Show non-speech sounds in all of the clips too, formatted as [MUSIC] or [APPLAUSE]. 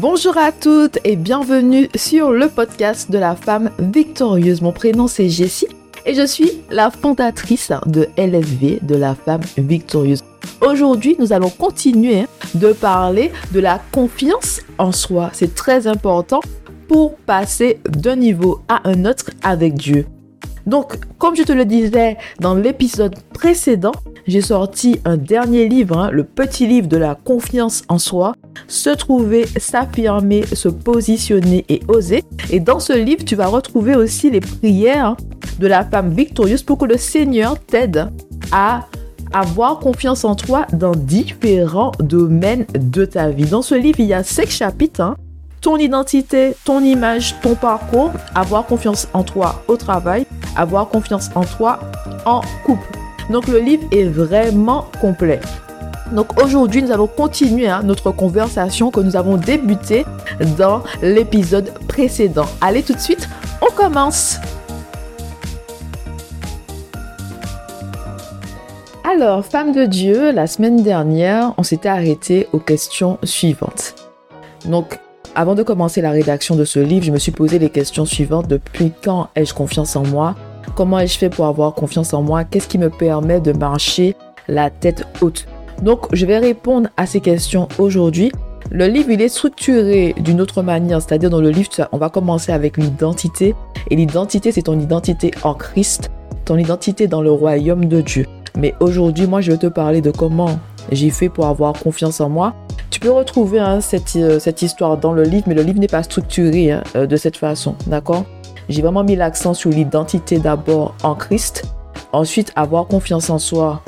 Bonjour à toutes et bienvenue sur le podcast de la femme victorieuse. Mon prénom c'est Jessie et je suis la fondatrice de LFV, de la femme victorieuse. Aujourd'hui, nous allons continuer de parler de la confiance en soi. C'est très important pour passer d'un niveau à un autre avec Dieu. Donc, comme je te le disais dans l'épisode précédent, j'ai sorti un dernier livre, hein, le petit livre de la confiance en soi, se trouver, s'affirmer, se positionner et oser. Et dans ce livre, tu vas retrouver aussi les prières de la femme victorieuse pour que le Seigneur t'aide à avoir confiance en toi dans différents domaines de ta vie. Dans ce livre, il y a cinq chapitres. Hein. Ton identité, ton image, ton parcours, avoir confiance en toi au travail, avoir confiance en toi en couple. Donc le livre est vraiment complet. Donc aujourd'hui, nous allons continuer hein, notre conversation que nous avons débutée dans l'épisode précédent. Allez tout de suite, on commence. Alors, femme de Dieu, la semaine dernière, on s'était arrêté aux questions suivantes. Donc, avant de commencer la rédaction de ce livre, je me suis posé les questions suivantes. Depuis quand ai-je confiance en moi? Comment ai-je fait pour avoir confiance en moi? Qu'est-ce qui me permet de marcher la tête haute? Donc, je vais répondre à ces questions aujourd'hui. Le livre, il est structuré d'une autre manière, c'est-à-dire dans le livre, on va commencer avec l'identité. Et l'identité, c'est ton identité en Christ, ton identité dans le royaume de Dieu. Mais aujourd'hui, moi, je vais te parler de comment j'ai fait pour avoir confiance en moi. Tu peux retrouver hein, cette, euh, cette, histoire dans le livre, mais le livre n'est pas structuré hein, euh, de cette façon, d'accord? J'ai vraiment mis l'accent sur l'identité d'abord en Christ. Ensuite, avoir confiance en soi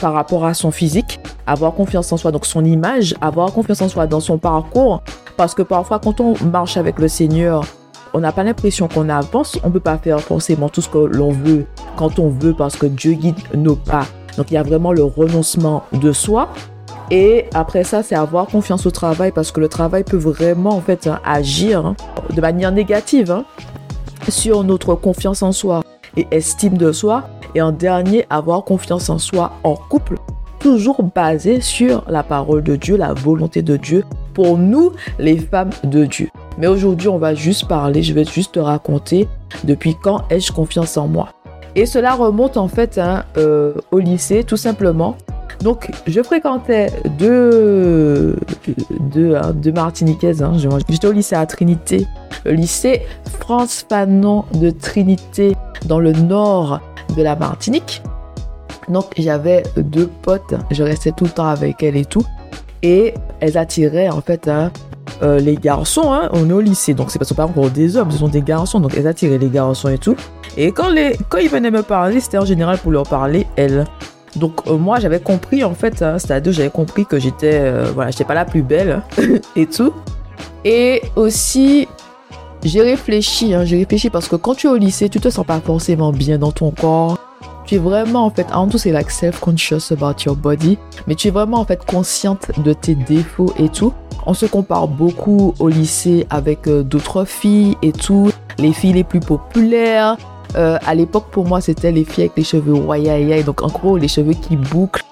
par rapport à son physique, avoir confiance en soi, donc son image, avoir confiance en soi dans son parcours. Parce que parfois, quand on marche avec le Seigneur, on n'a pas l'impression qu'on avance. On ne peut pas faire forcément tout ce que l'on veut quand on veut parce que Dieu guide nos pas. Donc, il y a vraiment le renoncement de soi. Et après ça, c'est avoir confiance au travail parce que le travail peut vraiment en fait agir hein, de manière négative. Hein sur notre confiance en soi et estime de soi. Et en dernier, avoir confiance en soi en couple, toujours basé sur la parole de Dieu, la volonté de Dieu pour nous, les femmes de Dieu. Mais aujourd'hui, on va juste parler, je vais juste te raconter depuis quand ai-je confiance en moi. Et cela remonte en fait hein, euh, au lycée, tout simplement. Donc, je fréquentais deux, deux, hein, deux Martiniquaises. Hein. J'étais au lycée à Trinité, le lycée France Fanon de Trinité, dans le nord de la Martinique. Donc, j'avais deux potes, je restais tout le temps avec elles et tout. Et elles attiraient en fait hein, euh, les garçons. On est au lycée, donc c'est pas encore des hommes, ce sont des garçons. Donc, elles attiraient les garçons et tout. Et quand, quand ils venaient me parler, c'était en général pour leur parler, elles. Donc euh, moi j'avais compris en fait, hein, c'est-à-dire j'avais compris que j'étais euh, voilà, j'étais pas la plus belle [LAUGHS] et tout. Et aussi j'ai réfléchi, hein, j'ai réfléchi parce que quand tu es au lycée, tu te sens pas forcément bien dans ton corps. Tu es vraiment en fait, avant tout c'est like self-conscious about your body, mais tu es vraiment en fait consciente de tes défauts et tout. On se compare beaucoup au lycée avec euh, d'autres filles et tout, les filles les plus populaires, euh, à l'époque, pour moi, c'était les filles avec les cheveux royaï, donc en gros, les cheveux qui bouclent.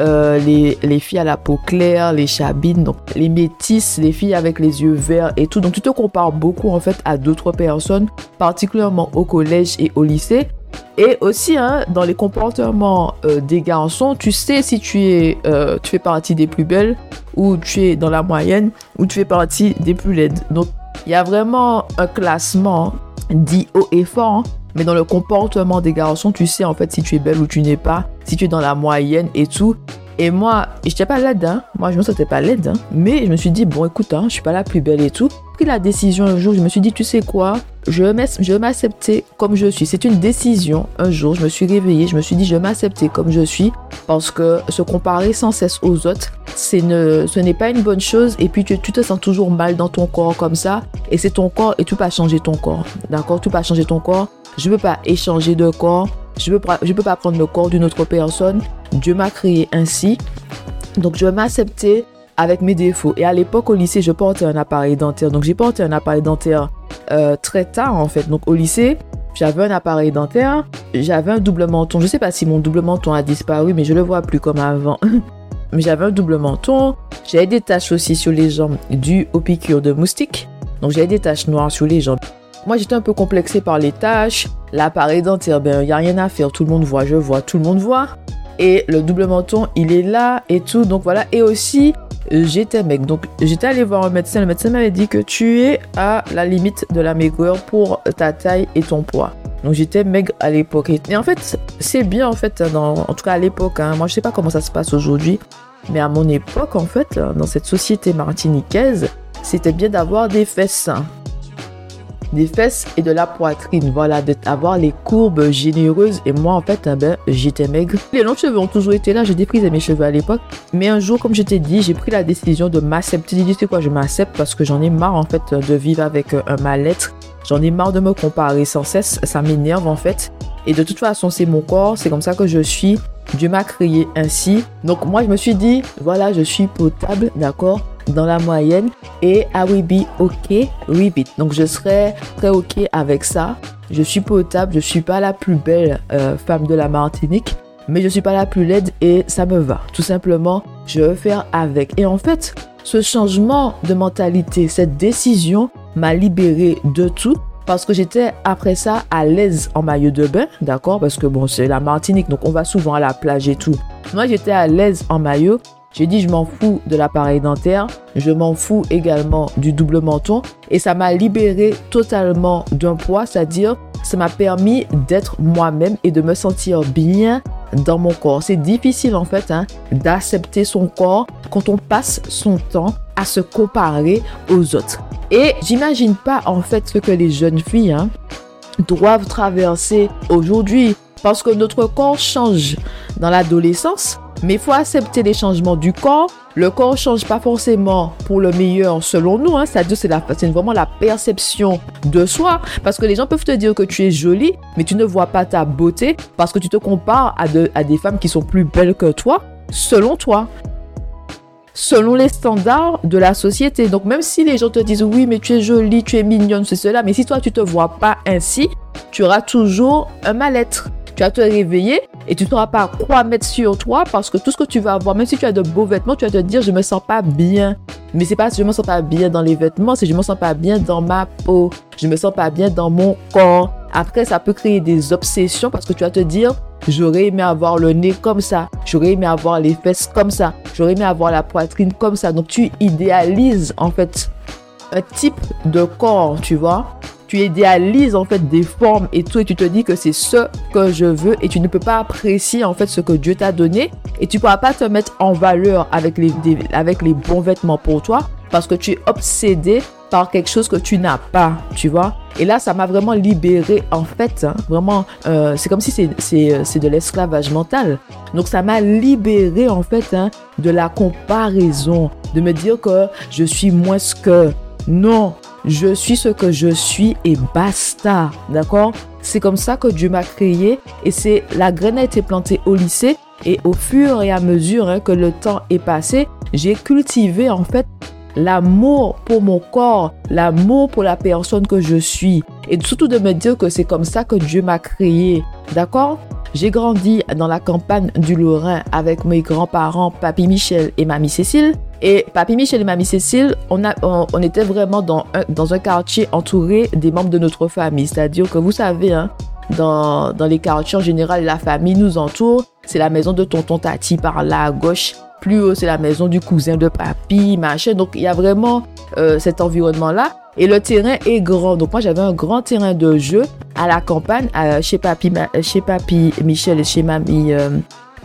Euh, les, les, filles à la peau claire, les chabines, donc les métisses, les filles avec les yeux verts et tout. Donc tu te compares beaucoup en fait à d'autres personnes, particulièrement au collège et au lycée. Et aussi hein, dans les comportements euh, des garçons, tu sais si tu es, tu fais partie des plus belles ou tu es dans la moyenne ou tu fais partie des plus laides. Donc il y a vraiment un classement dit haut et fort. Hein. Mais dans le comportement des garçons, tu sais en fait si tu es belle ou tu n'es pas, si tu es dans la moyenne et tout. Et moi, je n'étais pas laide, hein. moi je me sentais pas laide, hein. mais je me suis dit, bon écoute, hein, je suis pas la plus belle et tout. J'ai pris la décision un jour, je me suis dit, tu sais quoi, je vais m'accepter comme je suis. C'est une décision. Un jour, je me suis réveillée, je me suis dit, je vais m'accepter comme je suis parce que se comparer sans cesse aux autres, ce n'est pas une bonne chose. Et puis, tu, tu, te sens toujours mal dans ton corps comme ça. Et c'est ton corps et tu peux pas changer ton corps. D'accord? Tu peux pas changer ton corps. Je ne peux pas échanger de corps. Je ne peux, pas, prendre le corps d'une autre personne. Dieu m'a créé ainsi. Donc, je vais m'accepter avec mes défauts. Et à l'époque, au lycée, je portais un appareil dentaire. Donc, j'ai porté un appareil dentaire euh, très tard, en fait. Donc, au lycée, j'avais un appareil dentaire. J'avais un double menton. Je ne sais pas si mon double menton a disparu, mais je le vois plus comme avant. [LAUGHS] mais j'avais un double menton. J'avais des taches aussi sur les jambes dues aux piqûres de moustiques. Donc j'avais des taches noires sur les jambes. Moi, j'étais un peu complexée par les taches. L'appareil dentaire, ben, il n'y a rien à faire. Tout le monde voit, je vois, tout le monde voit. Et le double menton, il est là et tout. Donc voilà. Et aussi, j'étais mec. Donc j'étais allé voir un médecin. Le médecin m'avait dit que tu es à la limite de la maigreur pour ta taille et ton poids. Donc j'étais maigre à l'époque. Et en fait, c'est bien en fait, dans, en tout cas à l'époque. Hein. moi, je sais pas comment ça se passe aujourd'hui. Mais à mon époque, en fait, dans cette société martiniquaise, c'était bien d'avoir des fesses des fesses et de la poitrine. Voilà, d'avoir les courbes généreuses. Et moi, en fait, eh ben, j'étais maigre. Les longs cheveux ont toujours été là. J'ai déprisé mes cheveux à l'époque. Mais un jour, comme je t'ai dit, j'ai pris la décision de m'accepter. Dit, c'est quoi, je m'accepte parce que j'en ai marre, en fait, de vivre avec euh, un mal-être. J'en ai marre de me comparer sans cesse. Ça m'énerve, en fait. Et de toute façon, c'est mon corps. C'est comme ça que je suis. Dieu m'a créé ainsi. Donc moi, je me suis dit, voilà, je suis potable, d'accord? Dans la moyenne et I will be okay with it. Donc je serai très ok avec ça. Je suis potable, je suis pas la plus belle euh, femme de la Martinique, mais je suis pas la plus laide et ça me va. Tout simplement, je veux faire avec. Et en fait, ce changement de mentalité, cette décision m'a libéré de tout parce que j'étais après ça à l'aise en maillot de bain, d'accord? Parce que bon, c'est la Martinique, donc on va souvent à la plage et tout. Moi, j'étais à l'aise en maillot j'ai dit je m'en fous de l'appareil dentaire, je m'en fous également du double menton et ça m'a libéré totalement d'un poids, c'est-à-dire ça m'a permis d'être moi-même et de me sentir bien dans mon corps. C'est difficile en fait hein, d'accepter son corps quand on passe son temps à se comparer aux autres. Et j'imagine pas en fait ce que les jeunes filles hein, doivent traverser aujourd'hui parce que notre corps change dans l'adolescence mais il faut accepter les changements du corps. Le corps change pas forcément pour le meilleur selon nous. Hein. C'est-à-dire c'est vraiment la perception de soi. Parce que les gens peuvent te dire que tu es jolie, mais tu ne vois pas ta beauté parce que tu te compares à, à des femmes qui sont plus belles que toi, selon toi selon les standards de la société. Donc même si les gens te disent oui mais tu es jolie, tu es mignonne, c'est cela, mais si toi tu te vois pas ainsi, tu auras toujours un mal-être. Tu vas te réveiller et tu ne sauras pas quoi mettre sur toi parce que tout ce que tu vas avoir, même si tu as de beaux vêtements, tu vas te dire je me sens pas bien. Mais c'est pas je me sens pas bien dans les vêtements, c'est je me sens pas bien dans ma peau, je me sens pas bien dans mon corps. Après, ça peut créer des obsessions parce que tu vas te dire j'aurais aimé avoir le nez comme ça, j'aurais aimé avoir les fesses comme ça, j'aurais aimé avoir la poitrine comme ça. Donc tu idéalises en fait un type de corps, tu vois tu idéalises en fait des formes et tout et tu te dis que c'est ce que je veux et tu ne peux pas apprécier en fait ce que Dieu t'a donné et tu pourras pas te mettre en valeur avec les, avec les bons vêtements pour toi parce que tu es obsédé par quelque chose que tu n'as pas, tu vois. Et là, ça m'a vraiment libéré, en fait, hein, vraiment, euh, c'est comme si c'est de l'esclavage mental. Donc, ça m'a libéré, en fait, hein, de la comparaison, de me dire que je suis moins que. Non, je suis ce que je suis et basta. D'accord? C'est comme ça que Dieu m'a créé et c'est la graine a été plantée au lycée et au fur et à mesure hein, que le temps est passé, j'ai cultivé en fait l'amour pour mon corps, l'amour pour la personne que je suis et surtout de me dire que c'est comme ça que Dieu m'a créé. D'accord? J'ai grandi dans la campagne du Lorrain avec mes grands-parents, Papy Michel et Mamie Cécile. Et Papy Michel et Mamie Cécile, on, a, on, était vraiment dans un, dans un quartier entouré des membres de notre famille. C'est-à-dire que vous savez, hein, dans, dans les quartiers en général, la famille nous entoure. C'est la maison de tonton Tati par là à gauche. Plus haut, c'est la maison du cousin de papy, machin. Donc, il y a vraiment euh, cet environnement-là. Et le terrain est grand. Donc, moi, j'avais un grand terrain de jeu à la campagne, chez, papy, chez papy Michel et chez mamie, euh,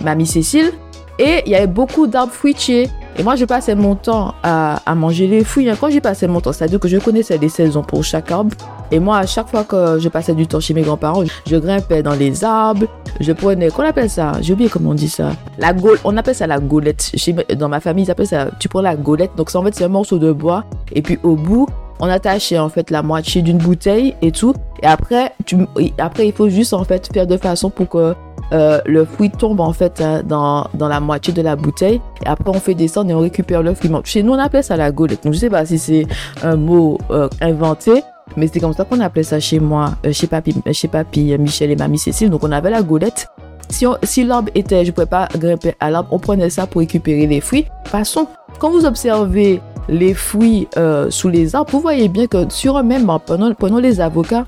mamie Cécile. Et il y avait beaucoup d'arbres fruitiers. Et moi, je passais mon temps à, manger les fruits. Quand j'ai passé mon temps, c'est-à-dire que je connaissais les saisons pour chaque arbre. Et moi, à chaque fois que je passais du temps chez mes grands-parents, je grimpais dans les arbres. Je prenais, qu'on appelle ça? J'ai oublié comment on dit ça. La gaule, on appelle ça la gaulette. Dans ma famille, ils appellent ça, tu prends la gaulette. Donc, en fait, c'est un morceau de bois. Et puis, au bout, on attachait en fait la moitié d'une bouteille et tout. Et après, tu, après, il faut juste en fait faire de façon pour que euh, le fruit tombe en fait hein, dans, dans, la moitié de la bouteille. Et après, on fait descendre et on récupère le fruit. Chez nous, on appelle ça la golette. Donc, je sais pas si c'est un mot euh, inventé. Mais c'est comme ça qu'on appelait ça chez moi, euh, chez papy, chez papy Michel et mamie Cécile. Donc on avait la golette Si, l'arbre était, je ne pouvais pas grimper à l'arbre, on prenait ça pour récupérer les fruits. Passons. Quand vous observez les fruits sous les arbres, vous voyez bien que sur eux-mêmes, prenons, les avocats,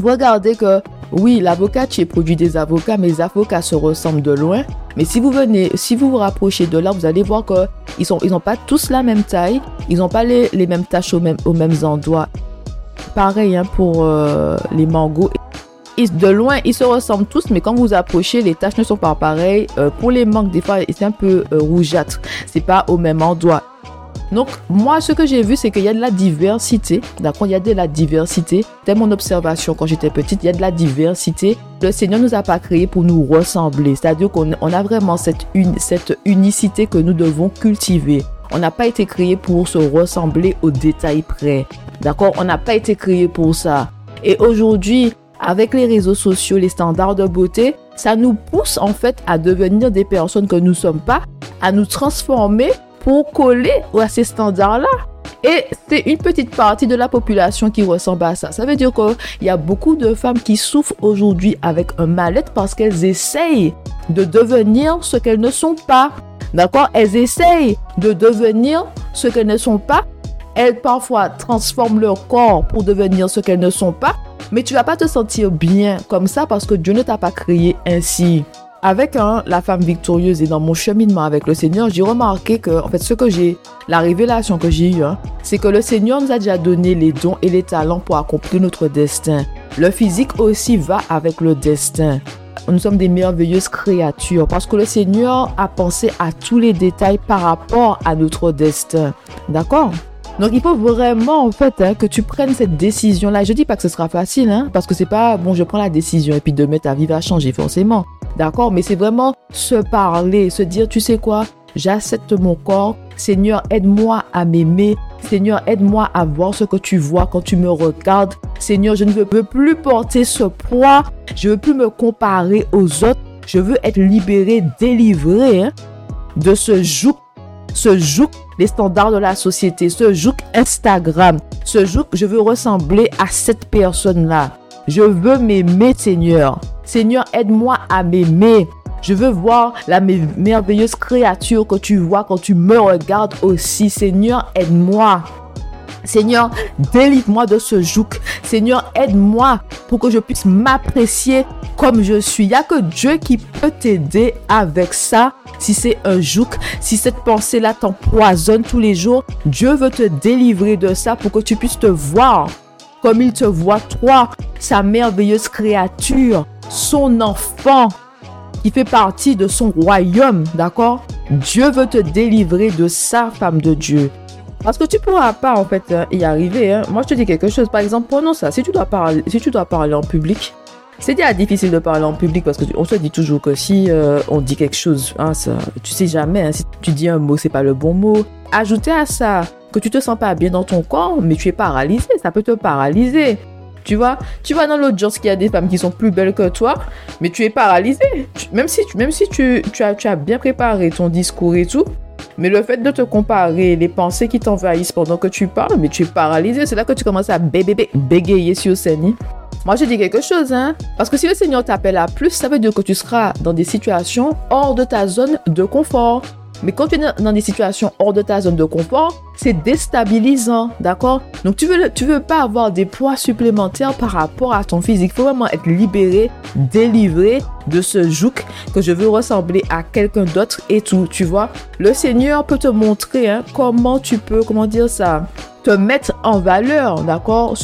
regardez que oui, l'avocat tu produit des avocats, mais les avocats se ressemblent de loin. Mais si vous venez, si vous rapprochez de l'arbre, vous allez voir que ils n'ont pas tous la même taille, ils n'ont pas les, mêmes tâches aux mêmes, endroits. Pareil hein, pour euh, les mangos. de loin, ils se ressemblent tous, mais quand vous approchez, les tâches ne sont pas pareilles. Euh, pour les mangues, des fois, c'est un peu rougeâtre. C'est pas au même endroit. Donc, moi, ce que j'ai vu, c'est qu'il y a de la diversité. D'accord Il y a de la diversité. C'était mon observation quand j'étais petite. Il y a de la diversité. Le Seigneur nous a pas créé pour nous ressembler. C'est-à-dire qu'on a vraiment cette, cette unicité que nous devons cultiver. On n'a pas été créé pour se ressembler au détail près. D'accord On n'a pas été créé pour ça. Et aujourd'hui, avec les réseaux sociaux, les standards de beauté, ça nous pousse en fait à devenir des personnes que nous ne sommes pas, à nous transformer pour coller à ces standards-là. Et c'est une petite partie de la population qui ressemble à ça. Ça veut dire qu'il y a beaucoup de femmes qui souffrent aujourd'hui avec un mal-être parce qu'elles essayent de devenir ce qu'elles ne sont pas. D'accord? Elles essayent de devenir ce qu'elles ne sont pas. Elles parfois transforment leur corps pour devenir ce qu'elles ne sont pas. Mais tu vas pas te sentir bien comme ça parce que Dieu ne t'a pas créé ainsi avec hein, la femme victorieuse et dans mon cheminement avec le Seigneur, j'ai remarqué que, en fait, ce que j'ai, la révélation que j'ai eue, hein, c'est que le Seigneur nous a déjà donné les dons et les talents pour accomplir notre destin. Le physique aussi va avec le destin. Nous sommes des merveilleuses créatures parce que le Seigneur a pensé à tous les détails par rapport à notre destin. D'accord? Donc il faut vraiment en fait hein, que tu prennes cette décision là. Je dis pas que ce sera facile hein, parce que c'est pas bon je prends la décision et puis demain ta vie va changer forcément. D'accord? Mais c'est vraiment se parler, se dire, tu sais quoi? J'accepte mon corps. Seigneur, aide-moi à m'aimer. Seigneur, aide-moi à voir ce que tu vois quand tu me regardes. Seigneur, je ne veux plus porter ce poids. Je ne veux plus me comparer aux autres. Je veux être libéré, délivré hein, de ce joug, ce joug les standards de la société, ce joug Instagram, ce joug, je veux ressembler à cette personne-là. Je veux m'aimer, Seigneur. Seigneur, aide-moi à m'aimer. Je veux voir la merveilleuse créature que tu vois quand tu me regardes aussi. Seigneur, aide-moi. Seigneur, délivre-moi de ce joug. Seigneur, aide-moi pour que je puisse m'apprécier comme je suis. Il n'y a que Dieu qui peut t'aider avec ça. Si c'est un joug, si cette pensée-là t'empoisonne tous les jours, Dieu veut te délivrer de ça pour que tu puisses te voir comme il te voit, toi, sa merveilleuse créature, son enfant qui fait partie de son royaume, d'accord? Dieu veut te délivrer de sa femme de Dieu. Parce que tu pourras pas en fait hein, y arriver. Hein. Moi je te dis quelque chose. Par exemple, prenons ça. Si tu dois parler, si tu dois parler en public, c'est déjà difficile de parler en public parce qu'on se dit toujours que si euh, on dit quelque chose, hein, ça, tu sais jamais. si tu dis un mot, c'est pas le bon mot. Ajouter à ça que tu te sens pas bien dans ton corps, mais tu es paralysé. Ça peut te paralyser. Tu vois, tu vois dans l'audience qu'il y a des femmes qui sont plus belles que toi, mais tu es paralysé. même si, même si tu as bien préparé ton discours et tout, mais le fait de te comparer, les pensées qui t'envahissent pendant que tu parles, mais tu es paralysé. C'est là que tu commences à bégayer sur scène. Moi, je dis quelque chose, hein. Parce que si le Seigneur t'appelle à plus, ça veut dire que tu seras dans des situations hors de ta zone de confort. Mais quand tu es dans des situations hors de ta zone de confort, c'est déstabilisant, d'accord? Donc tu veux, tu veux pas avoir des poids supplémentaires par rapport à ton physique. Il faut vraiment être libéré, délivré de ce joug que je veux ressembler à quelqu'un d'autre et tout, tu vois? Le Seigneur peut te montrer hein, comment tu peux, comment dire ça te mettre en valeur, d'accord?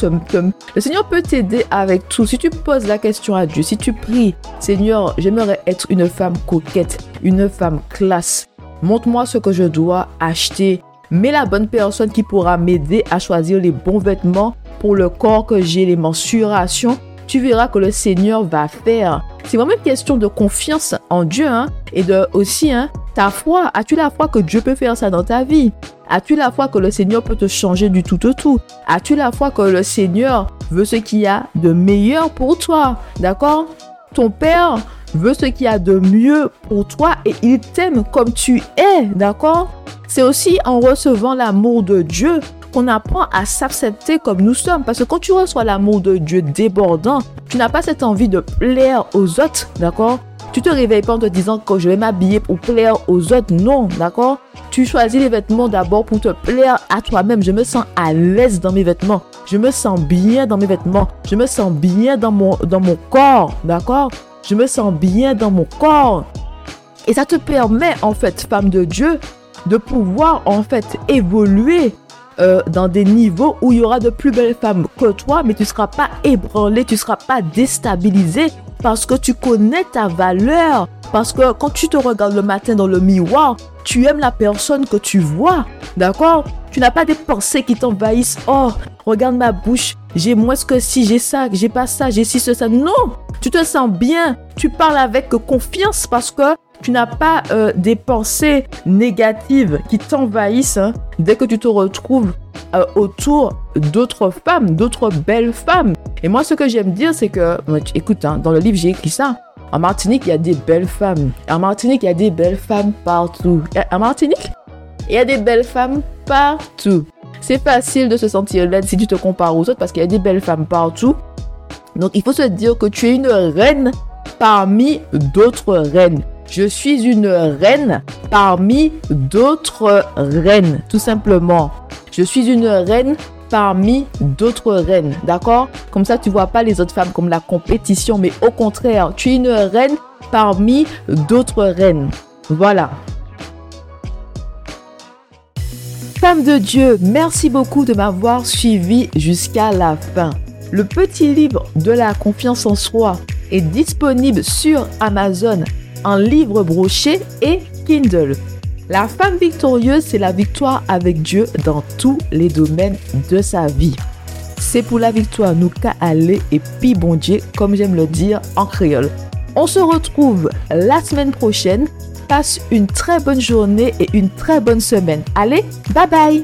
Le Seigneur peut t'aider avec tout. Si tu poses la question à Dieu, si tu pries, Seigneur, j'aimerais être une femme coquette, une femme classe, montre-moi ce que je dois acheter. Mets la bonne personne qui pourra m'aider à choisir les bons vêtements pour le corps que j'ai, les mensurations. Tu verras que le Seigneur va faire. C'est vraiment une question de confiance en Dieu hein, et de aussi hein, ta foi. As-tu la foi que Dieu peut faire ça dans ta vie? As-tu la foi que le Seigneur peut te changer du tout au tout? As-tu la foi que le Seigneur veut ce qu'il y a de meilleur pour toi? D'accord? Ton Père veut ce qu'il y a de mieux pour toi et il t'aime comme tu es, d'accord? C'est aussi en recevant l'amour de Dieu qu'on apprend à s'accepter comme nous sommes. Parce que quand tu reçois l'amour de Dieu débordant, tu n'as pas cette envie de plaire aux autres, d'accord? Tu te réveilles pas en te disant que je vais m'habiller pour plaire aux autres. Non, d'accord? Tu choisis les vêtements d'abord pour te plaire à toi-même. Je me sens à l'aise dans mes vêtements. Je me sens bien dans mes vêtements. Je me sens bien dans mon, dans mon corps, d'accord? Je me sens bien dans mon corps. Et ça te permet, en fait, femme de Dieu, de pouvoir, en fait, évoluer euh, dans des niveaux où il y aura de plus belles femmes que toi, mais tu ne seras pas ébranlé, tu ne seras pas déstabilisé parce que tu connais ta valeur. Parce que quand tu te regardes le matin dans le miroir, tu aimes la personne que tu vois. D'accord? Tu n'as pas des pensées qui t'envahissent. Oh, regarde ma bouche. J'ai moins que si, j'ai ça, j'ai pas ça, j'ai ci, ce, ça. Non Tu te sens bien. Tu parles avec confiance parce que tu n'as pas euh, des pensées négatives qui t'envahissent hein, dès que tu te retrouves euh, autour d'autres femmes, d'autres belles femmes. Et moi, ce que j'aime dire, c'est que, écoute, hein, dans le livre, j'ai écrit ça. En Martinique, il y a des belles femmes. En Martinique, il y a des belles femmes partout. En Martinique, il y a des belles femmes partout. C'est facile de se sentir laide si tu te compares aux autres parce qu'il y a des belles femmes partout. Donc, il faut se dire que tu es une reine parmi d'autres reines. Je suis une reine parmi d'autres reines, tout simplement. Je suis une reine parmi d'autres reines, d'accord? Comme ça, tu vois pas les autres femmes comme la compétition, mais au contraire, tu es une reine parmi d'autres reines. Voilà. Femme de Dieu, merci beaucoup de m'avoir suivi jusqu'à la fin. Le petit livre de la confiance en soi est disponible sur Amazon en livre broché et Kindle. La femme victorieuse, c'est la victoire avec Dieu dans tous les domaines de sa vie. C'est pour la victoire nous qu'à aller et puis bon Dieu, comme j'aime le dire en créole. On se retrouve la semaine prochaine. Passe une très bonne journée et une très bonne semaine. Allez, bye bye